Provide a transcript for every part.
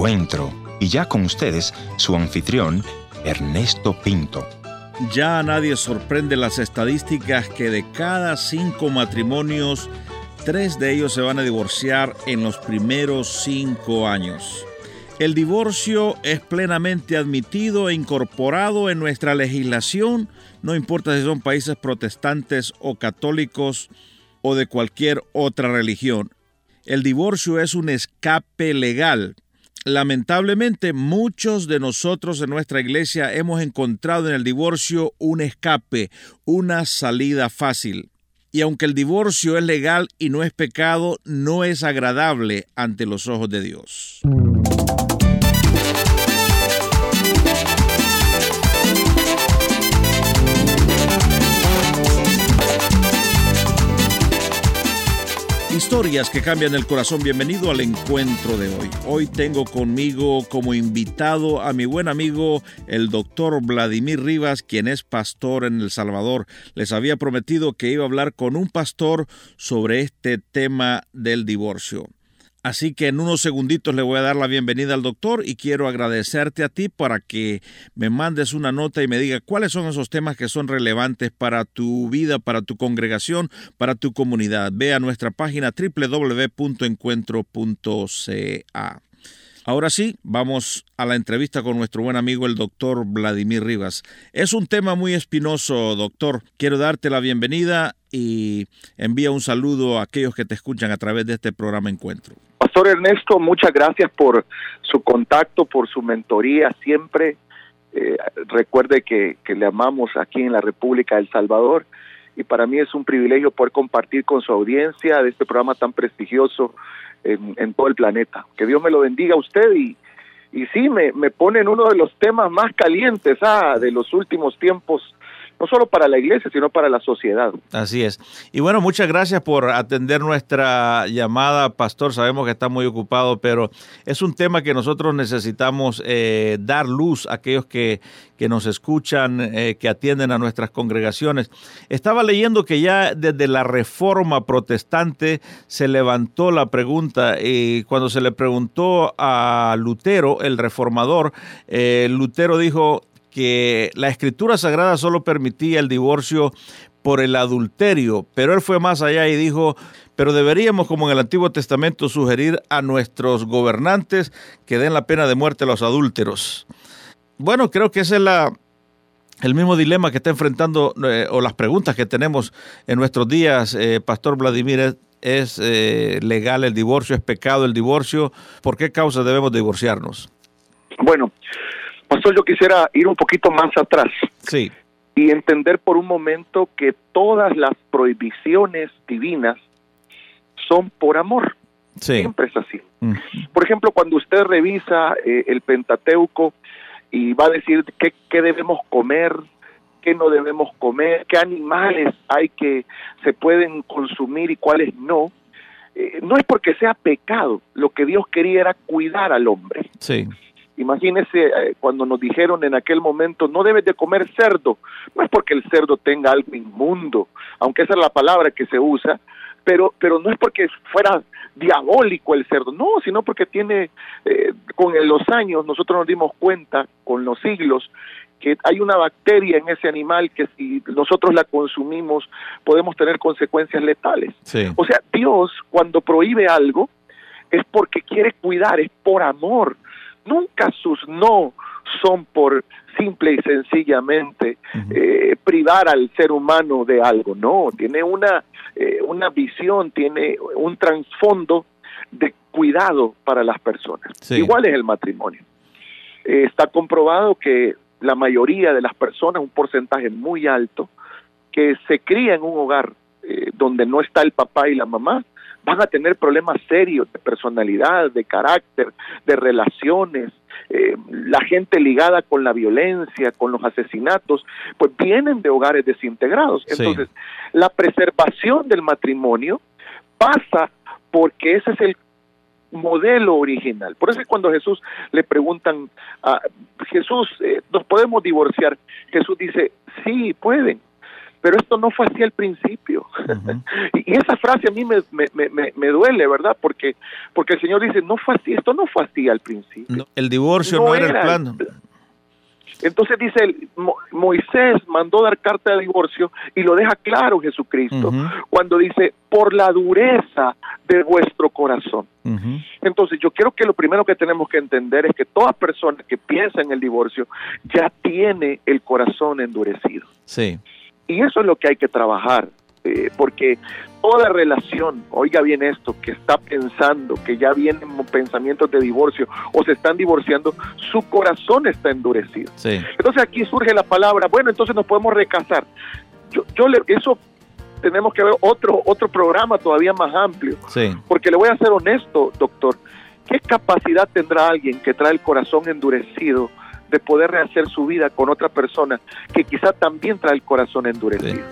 encuentro. Y ya con ustedes, su anfitrión, Ernesto Pinto. Ya a nadie sorprende las estadísticas que de cada cinco matrimonios, tres de ellos se van a divorciar en los primeros cinco años. El divorcio es plenamente admitido e incorporado en nuestra legislación, no importa si son países protestantes o católicos o de cualquier otra religión. El divorcio es un escape legal Lamentablemente, muchos de nosotros en nuestra iglesia hemos encontrado en el divorcio un escape, una salida fácil. Y aunque el divorcio es legal y no es pecado, no es agradable ante los ojos de Dios. Historias que cambian el corazón. Bienvenido al encuentro de hoy. Hoy tengo conmigo como invitado a mi buen amigo el doctor Vladimir Rivas, quien es pastor en El Salvador. Les había prometido que iba a hablar con un pastor sobre este tema del divorcio. Así que en unos segunditos le voy a dar la bienvenida al doctor y quiero agradecerte a ti para que me mandes una nota y me diga cuáles son esos temas que son relevantes para tu vida, para tu congregación, para tu comunidad. Ve a nuestra página www.encuentro.ca. Ahora sí, vamos a la entrevista con nuestro buen amigo el doctor Vladimir Rivas. Es un tema muy espinoso, doctor. Quiero darte la bienvenida y envía un saludo a aquellos que te escuchan a través de este programa Encuentro. Pastor Ernesto, muchas gracias por su contacto, por su mentoría siempre. Eh, recuerde que, le amamos aquí en la República de El Salvador y para mí es un privilegio poder compartir con su audiencia de este programa tan prestigioso en, todo el planeta. Que Dios me lo bendiga a usted y, y sí, me, me pone en uno de los temas más calientes ah, de los últimos tiempos no solo para la iglesia, sino para la sociedad. Así es. Y bueno, muchas gracias por atender nuestra llamada, pastor. Sabemos que está muy ocupado, pero es un tema que nosotros necesitamos eh, dar luz a aquellos que, que nos escuchan, eh, que atienden a nuestras congregaciones. Estaba leyendo que ya desde la reforma protestante se levantó la pregunta y cuando se le preguntó a Lutero, el reformador, eh, Lutero dijo, que la escritura sagrada solo permitía el divorcio por el adulterio, pero él fue más allá y dijo, pero deberíamos, como en el Antiguo Testamento, sugerir a nuestros gobernantes que den la pena de muerte a los adúlteros. Bueno, creo que ese es la, el mismo dilema que está enfrentando, eh, o las preguntas que tenemos en nuestros días, eh, Pastor Vladimir, ¿es, eh, legal el divorcio? ¿Es pecado el divorcio? ¿Por qué causa debemos divorciarnos? Bueno, Pastor, yo quisiera ir un poquito más atrás. Sí. Y entender por un momento que todas las prohibiciones divinas son por amor. Sí. Siempre es así. Mm. Por ejemplo, cuando usted revisa eh, el Pentateuco y va a decir qué, qué debemos comer, qué no debemos comer, qué animales hay que se pueden consumir y cuáles no, eh, no es porque sea pecado, lo que Dios quería era cuidar al hombre. Sí. Imagínese eh, cuando nos dijeron en aquel momento, no debes de comer cerdo. No es porque el cerdo tenga algo inmundo, aunque esa es la palabra que se usa, pero, pero no es porque fuera diabólico el cerdo, no, sino porque tiene, eh, con los años nosotros nos dimos cuenta, con los siglos, que hay una bacteria en ese animal que si nosotros la consumimos podemos tener consecuencias letales. O sea, Dios cuando prohíbe algo es porque quiere cuidar, es por amor Nunca sus no son por simple y sencillamente eh, privar al ser humano de algo, no, tiene una, eh, una visión, tiene un trasfondo de cuidado para las personas. Igual es el matrimonio. Eh, está comprobado que la mayoría de las personas, un porcentaje muy alto, que se cría en un hogar donde no está el papá y la mamá, van a tener problemas serios de personalidad, de carácter, de relaciones. Eh, la gente ligada con la violencia, con los asesinatos, pues vienen de hogares desintegrados. Entonces, la preservación del matrimonio pasa porque ese es el modelo original. Por eso es cuando Jesús le preguntan a Jesús, eh, ¿nos podemos divorciar? Jesús dice, sí, pueden, pero esto no fue así al principio. y, esa frase a mí me, me, me, duele, ¿verdad? Porque, porque el Señor dice, no fue así, esto no fue así al principio. el divorcio no, era, el plan. Entonces dice, Moisés mandó dar carta de divorcio y lo deja claro Jesucristo cuando dice, por la dureza de vuestro corazón. Entonces yo creo que lo primero que tenemos que entender es que toda persona que piensa en el divorcio ya tiene el corazón endurecido. Sí. Y eso es lo que hay que trabajar. Eh, porque toda relación, oiga bien esto, que está pensando que ya vienen pensamientos de divorcio o se están divorciando, su corazón está endurecido. Entonces aquí surge la palabra, bueno, entonces nos podemos recasar. Yo, yo le, eso tenemos que ver otro, otro programa todavía más amplio. Porque le voy a ser honesto, doctor, ¿qué capacidad tendrá alguien que trae el corazón endurecido de poder rehacer su vida con otra persona que quizá también trae el corazón endurecido?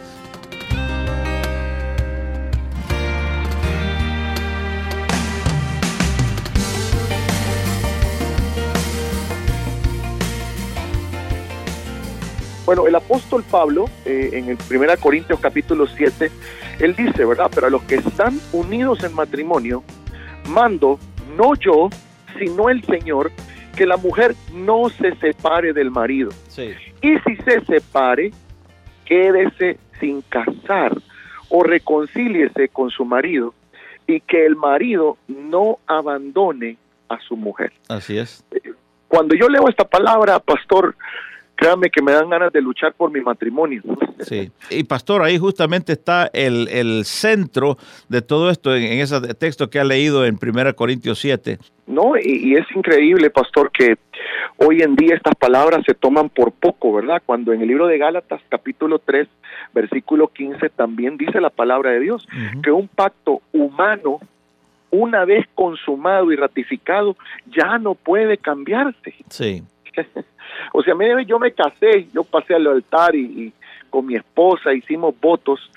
Bueno, el apóstol Pablo, eh, en el 1 Corintios capítulo 7, él dice, ¿verdad? Pero a los que están unidos en matrimonio, mando, no yo, sino el Señor, que la mujer no se separe del marido. Y si se separe, quédese sin casar o reconcíliese con su marido y que el marido no abandone a su mujer. Así es. Cuando yo leo esta palabra, pastor, créame que me dan ganas de luchar por mi matrimonio. Sí, y pastor, ahí justamente está el, el centro de todo esto en, ese texto que ha leído en 1 Corintios 7. No, y, es increíble, pastor, que hoy en día estas palabras se toman por poco, ¿verdad? Cuando en el libro de Gálatas, capítulo 3, versículo 15, también dice la palabra de Dios, que un pacto humano una vez consumado y ratificado, ya no puede cambiarse. Sí. o sea, yo me casé, yo pasé al altar y, con mi esposa hicimos votos.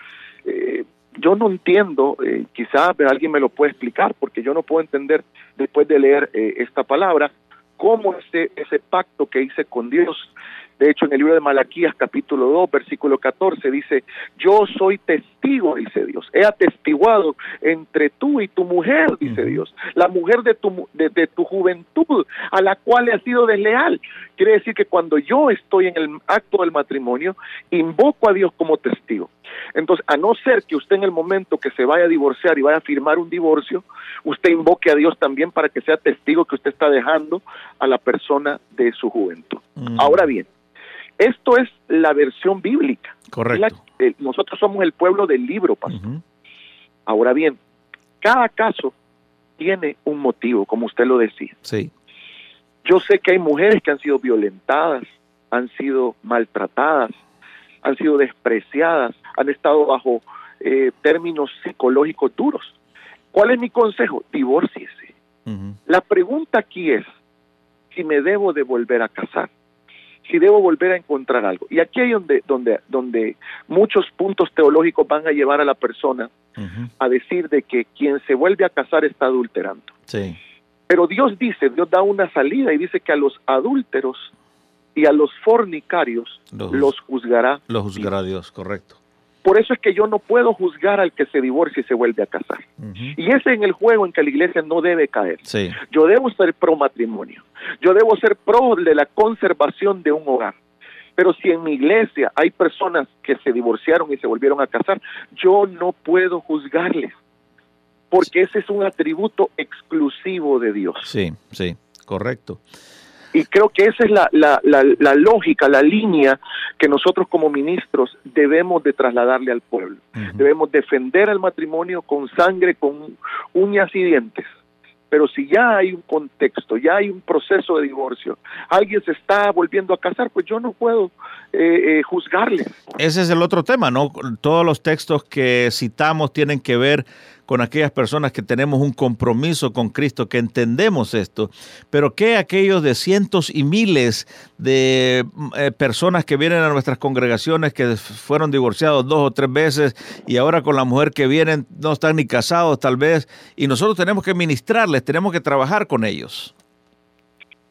Eh, yo no entiendo, eh, quizás alguien me lo puede explicar, porque yo no puedo entender después de leer eh, esta palabra, cómo ese, ese pacto que hice con Dios de hecho, en el libro de Malaquías capítulo 2, versículo 14 dice, yo soy testigo, dice Dios, he atestiguado entre tú y tu mujer, dice Dios, la mujer de tu, de, tu juventud, a la cual he sido desleal. Quiere decir que cuando yo estoy en el acto del matrimonio, invoco a Dios como testigo. Entonces, a no ser que usted en el momento que se vaya a divorciar y vaya a firmar un divorcio, usted invoque a Dios también para que sea testigo que usted está dejando a la persona de su juventud. Ahora bien, esto es la versión bíblica. Correcto. Eh, nosotros somos el pueblo del libro, pastor. Ahora bien, cada caso tiene un motivo, como usted lo decía. Sí. Yo sé que hay mujeres que han sido violentadas, han sido maltratadas, han sido despreciadas, han estado bajo eh, términos psicológicos duros. ¿Cuál es mi consejo? Divórciese. La pregunta aquí es si me debo de volver a casar si debo volver a encontrar algo. Y aquí hay donde, donde, donde muchos puntos teológicos van a llevar a la persona a decir de que quien se vuelve a casar está adulterando. Sí. Pero Dios dice, Dios da una salida y dice que a los adúlteros y a los fornicarios los, juzgará. Los juzgará Dios, correcto. Por eso es que yo no puedo juzgar al que se divorcia y se vuelve a casar. Y ese es el juego en que la iglesia no debe caer. Yo debo ser pro matrimonio. Yo debo ser pro de la conservación de un hogar. Pero si en mi iglesia hay personas que se divorciaron y se volvieron a casar, yo no puedo juzgarles. Porque ese es un atributo exclusivo de Dios. Sí, sí, correcto. Y creo que esa es la, la, la, lógica, la línea que nosotros como ministros debemos de trasladarle al pueblo. Debemos defender al matrimonio con sangre, con uñas y dientes. Pero si ya hay un contexto, ya hay un proceso de divorcio, alguien se está volviendo a casar, pues yo no puedo eh, eh, juzgarle. Ese es el otro tema, ¿no? Todos los textos que citamos tienen que ver con aquellas personas que tenemos un compromiso con Cristo, que entendemos esto, pero ¿qué aquellos de cientos y miles de eh, personas que vienen a nuestras congregaciones que fueron divorciados dos o tres veces y ahora con la mujer que vienen no están ni casados tal vez y nosotros tenemos que ministrarles, tenemos que trabajar con ellos?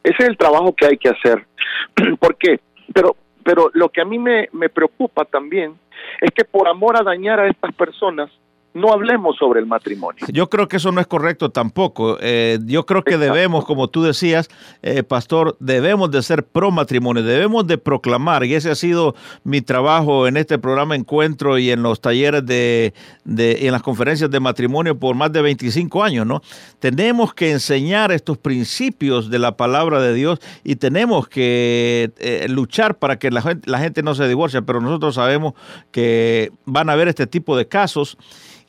Ese es el trabajo que hay que hacer. ¿Por qué? Pero pero lo que a mí me preocupa también es que por amor a dañar a estas personas, no hablemos sobre el matrimonio. Yo creo que eso no es correcto tampoco. Eh, yo creo que debemos, como tú decías, eh, pastor, debemos de ser pro matrimonio, debemos de proclamar, y ese ha sido mi trabajo en este programa Encuentro y en los talleres de, de en las conferencias de matrimonio por más de 25 años, ¿no? Tenemos que enseñar estos principios de la palabra de Dios y tenemos que eh, luchar para que la gente, la gente no se divorcie, pero nosotros sabemos que van a haber este tipo de casos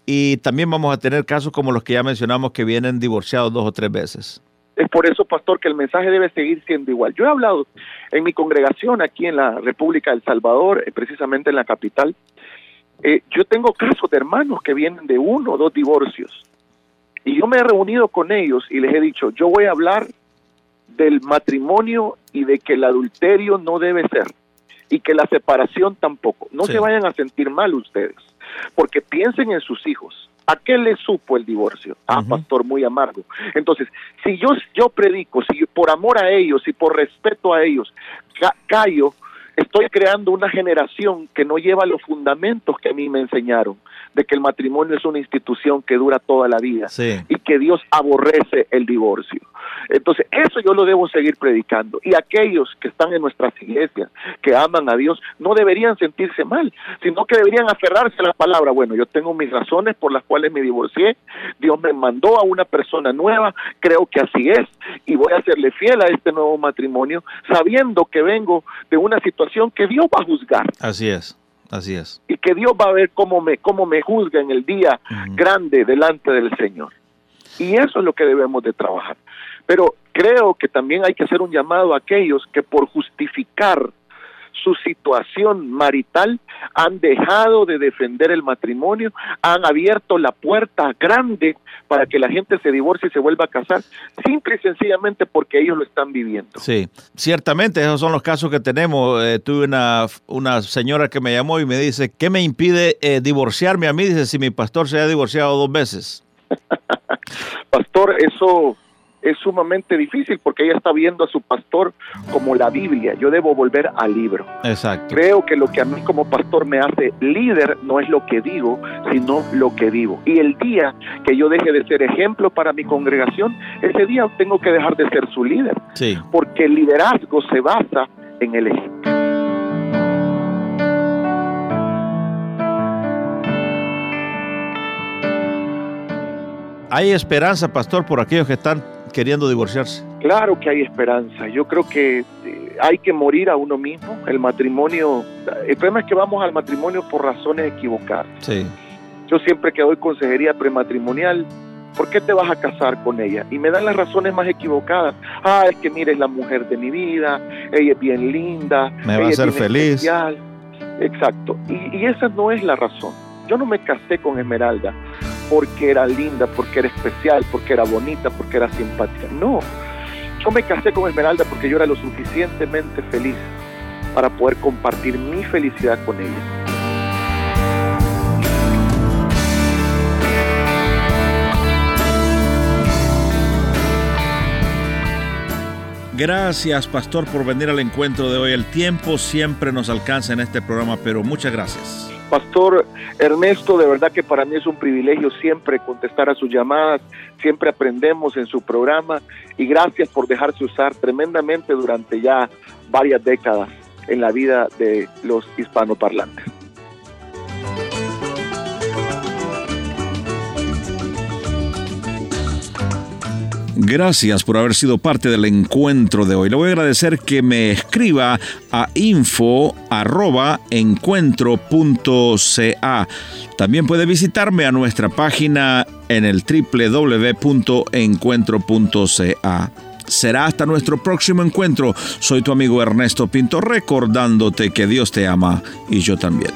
y también vamos a tener casos como los que ya mencionamos que vienen divorciados dos o tres veces. Es por eso, pastor, que el mensaje debe seguir siendo igual. Yo he hablado en mi congregación aquí en la República del Salvador, eh, precisamente en la capital. Eh, yo tengo casos de hermanos que vienen de uno o dos divorcios. Y yo me he reunido con ellos y les he dicho, yo voy a hablar del matrimonio y de que el adulterio no debe ser y que la separación tampoco. No se vayan a sentir mal ustedes porque piensen en sus hijos. ¿A qué le supo el divorcio? A pastor muy amargo. Entonces, si yo, yo predico, si por amor a ellos y por respeto a ellos, callo, estoy creando una generación que no lleva los fundamentos que a mí me enseñaron de que el matrimonio es una institución que dura toda la vida y que Dios aborrece el divorcio. Entonces, eso yo lo debo seguir predicando. Y aquellos que están en nuestras iglesias, que aman a Dios, no deberían sentirse mal, sino que deberían aferrarse a la palabra. Bueno, yo tengo mis razones por las cuales me divorcié, Dios me mandó a una persona nueva, creo que así es, y voy a serle fiel a este nuevo matrimonio, sabiendo que vengo de una situación que Dios va a juzgar. Así es. Así es. Y que Dios va a ver cómo me, cómo me juzga en el día grande delante del Señor. Y eso es lo que debemos de trabajar. Pero creo que también hay que hacer un llamado a aquellos que por justificar su situación marital, han dejado de defender el matrimonio, han abierto la puerta grande para que la gente se divorcie y se vuelva a casar, simple y sencillamente porque ellos lo están viviendo. Sí, ciertamente esos son los casos que tenemos. Eh, tuve una, una señora que me llamó y me dice, ¿qué me impide eh, divorciarme a mí? Dice, si mi pastor se ha divorciado dos veces. pastor, eso es sumamente difícil porque ella está viendo a su pastor como la Biblia. Yo debo volver al libro. Exacto. Creo que lo que a mí como pastor me hace líder no es lo que digo, sino lo que vivo. Y el día que yo deje de ser ejemplo para mi congregación, ese día tengo que dejar de ser su líder. Sí. Porque el liderazgo se basa en el ejemplo. ¿Hay esperanza, pastor, por aquellos que están queriendo divorciarse? Claro que hay esperanza. Yo creo que eh, hay que morir a uno mismo. El matrimonio, el problema es que vamos al matrimonio por razones equivocadas. Sí. Yo siempre que doy consejería prematrimonial, ¿por qué te vas a casar con ella? Y me dan las razones más equivocadas. Ah, es que mire, es la mujer de mi vida, ella es bien linda, me va a hacer feliz. Especial. Exacto. Y, y esa no es la razón. Yo no me casé con Esmeralda porque era linda, porque era especial, porque era bonita, porque era simpática. No, yo me casé con Esmeralda porque yo era lo suficientemente feliz para poder compartir mi felicidad con ella. Gracias, pastor, por venir al encuentro de hoy. El tiempo siempre nos alcanza en este programa, pero muchas gracias. Pastor Ernesto, de verdad que para mí es un privilegio siempre contestar a sus llamadas, siempre aprendemos en su programa y gracias por dejarse usar tremendamente durante ya varias décadas en la vida de los hispanoparlantes. Gracias por haber sido parte del encuentro de hoy. Le voy a agradecer que me escriba a info.encuentro.ca. También puede visitarme a nuestra página en el www.encuentro.ca. Será hasta nuestro próximo encuentro. Soy tu amigo Ernesto Pinto recordándote que Dios te ama y yo también.